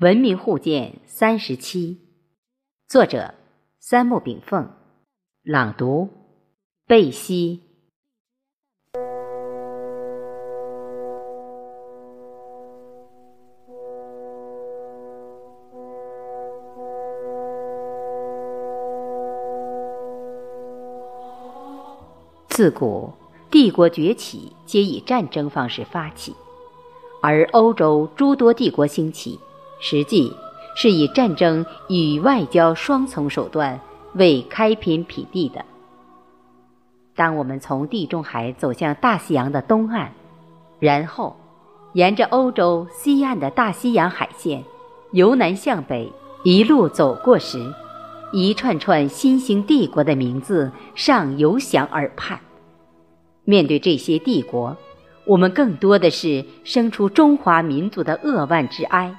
文明互鉴三十七，作者三木炳凤，朗读贝西。自古帝国崛起皆以战争方式发起，而欧洲诸多帝国兴起，实际是以战争与外交双重手段为开篇辟地的。当我们从地中海走向大西洋的东岸，然后沿着欧洲西岸的大西洋海线由南向北一路走过时，一串串新兴帝国的名字尚犹响耳畔。面对这些帝国，我们更多的是生出中华民族的扼腕之哀。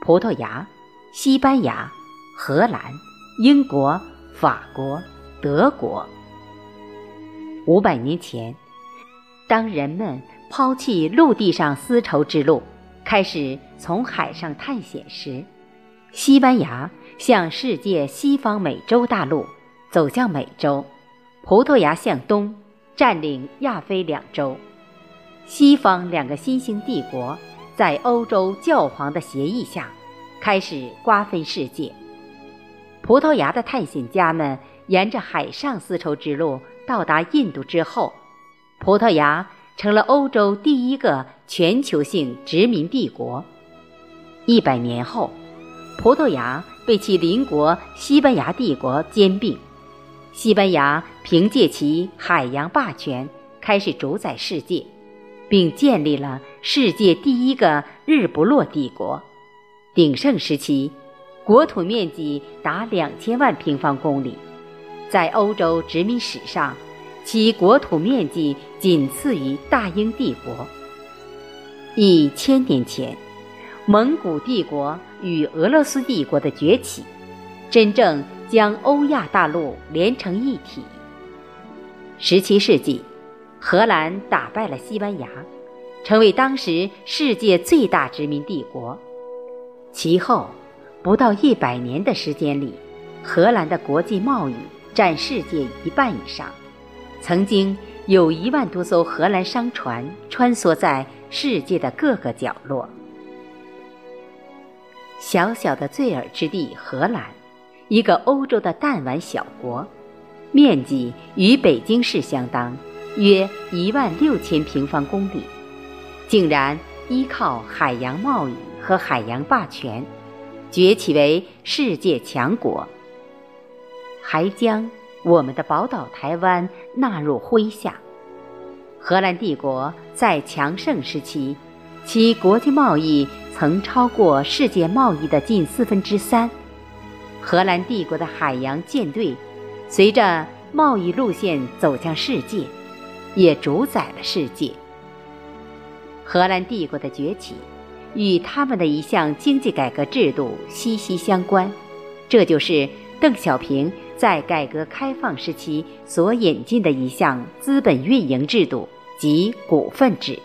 葡萄牙、西班牙、荷兰、英国、法国、德国。五百年前，当人们抛弃陆地上丝绸之路，开始从海上探险时，西班牙向世界西方美洲大陆走向美洲，葡萄牙向东。占领亚非两洲，西方两个新兴帝国在欧洲教皇的协议下，开始瓜分世界。葡萄牙的探险家们沿着海上丝绸之路到达印度之后，葡萄牙成了欧洲第一个全球性殖民帝国。一百年后，葡萄牙被其邻国西班牙帝国兼并。西班牙凭借其海洋霸权开始主宰世界，并建立了世界第一个日不落帝国。鼎盛时期，国土面积达两千万平方公里，在欧洲殖民史上，其国土面积仅次于大英帝国。一千年前，蒙古帝国与俄罗斯帝国的崛起，真正。将欧亚大陆连成一体。十七世纪，荷兰打败了西班牙，成为当时世界最大殖民帝国。其后，不到一百年的时间里，荷兰的国际贸易占世界一半以上。曾经有一万多艘荷兰商船穿梭在世界的各个角落。小小的醉尔之地，荷兰。一个欧洲的弹丸小国，面积与北京市相当，约一万六千平方公里，竟然依靠海洋贸易和海洋霸权，崛起为世界强国，还将我们的宝岛台湾纳入麾下。荷兰帝国在强盛时期，其国际贸易曾超过世界贸易的近四分之三。荷兰帝国的海洋舰队，随着贸易路线走向世界，也主宰了世界。荷兰帝国的崛起，与他们的一项经济改革制度息息相关，这就是邓小平在改革开放时期所引进的一项资本运营制度，即股份制。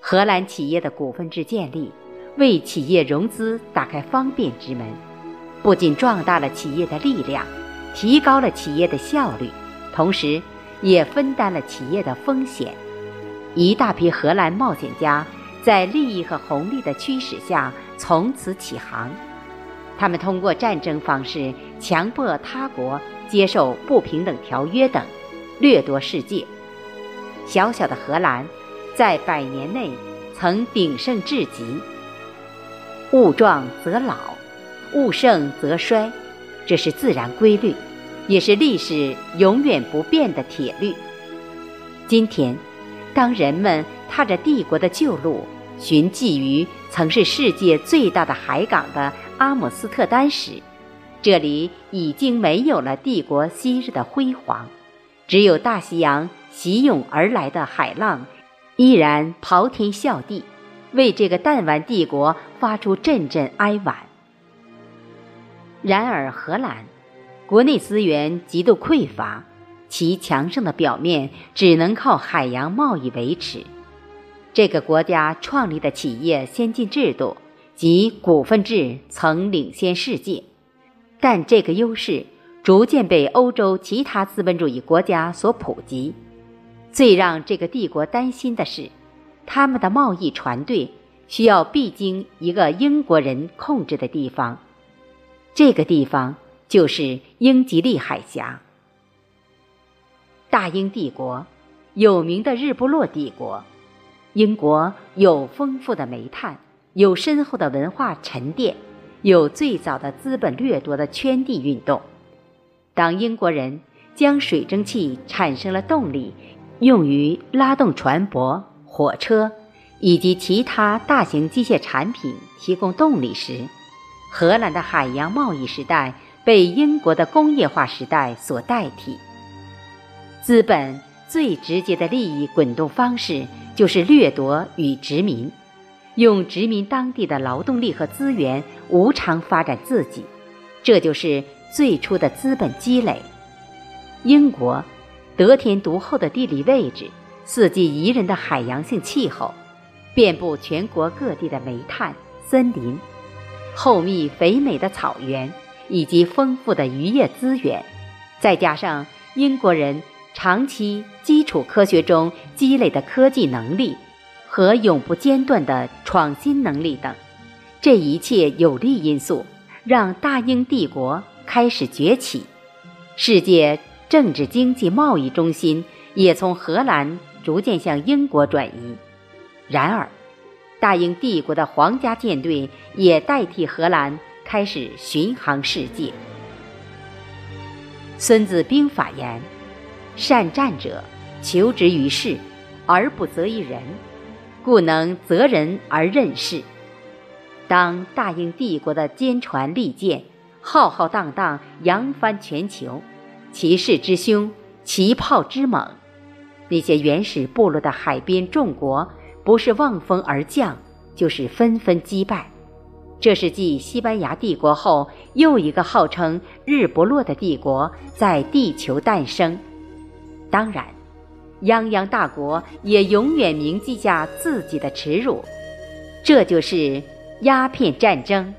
荷兰企业的股份制建立，为企业融资打开方便之门。不仅壮大了企业的力量，提高了企业的效率，同时也分担了企业的风险。一大批荷兰冒险家在利益和红利的驱使下从此起航，他们通过战争方式强迫他国接受不平等条约等，掠夺世界。小小的荷兰，在百年内曾鼎盛至极。物壮则老。物盛则衰，这是自然规律，也是历史永远不变的铁律。今天，当人们踏着帝国的旧路，寻迹于曾是世界最大的海港的阿姆斯特丹时，这里已经没有了帝国昔日的辉煌，只有大西洋袭涌而来的海浪，依然咆天啸地，为这个弹丸帝国发出阵阵哀婉。然而，荷兰国内资源极度匮乏，其强盛的表面只能靠海洋贸易维持。这个国家创立的企业先进制度，及股份制曾领先世界，但这个优势逐渐被欧洲其他资本主义国家所普及。最让这个帝国担心的是，他们的贸易船队需要必经一个英国人控制的地方，这个地方就是英吉利海峡。大英帝国，有名的日不落帝国，英国有丰富的煤炭。有深厚的文化沉淀，有最早的资本掠夺的圈地运动。当英国人将水蒸气产生了动力，用于拉动船舶、火车以及其他大型机械产品提供动力时，荷兰的海洋贸易时代被英国的工业化时代所代替。资本最直接的利益滚动方式就是掠夺与殖民。用殖民当地的劳动力和资源无偿发展自己，这就是最初的资本积累。英国得天独厚的地理位置、四季宜人的海洋性气候、遍布全国各地的煤炭、森林、厚密肥美的草原以及丰富的渔业资源，再加上英国人长期基础科学中积累的科技能力。和永不间断的创新能力等，这一切有利因素让大英帝国开始崛起，世界政治、经济、贸易中心也从荷兰逐渐向英国转移。然而，大英帝国的皇家舰队也代替荷兰开始巡航世界。《孙子兵法》言：“善战者，求之于事，而不责于人。”故能择人而任事。当大英帝国的坚船利剑浩浩荡荡扬帆全球，其势之凶，其炮之猛，那些原始部落的海边众国不是望风而降，就是纷纷击败。这是继西班牙帝国后又一个号称日不落的帝国在地球诞生。当然。泱泱大国也永远铭记下自己的耻辱，这就是鸦片战争。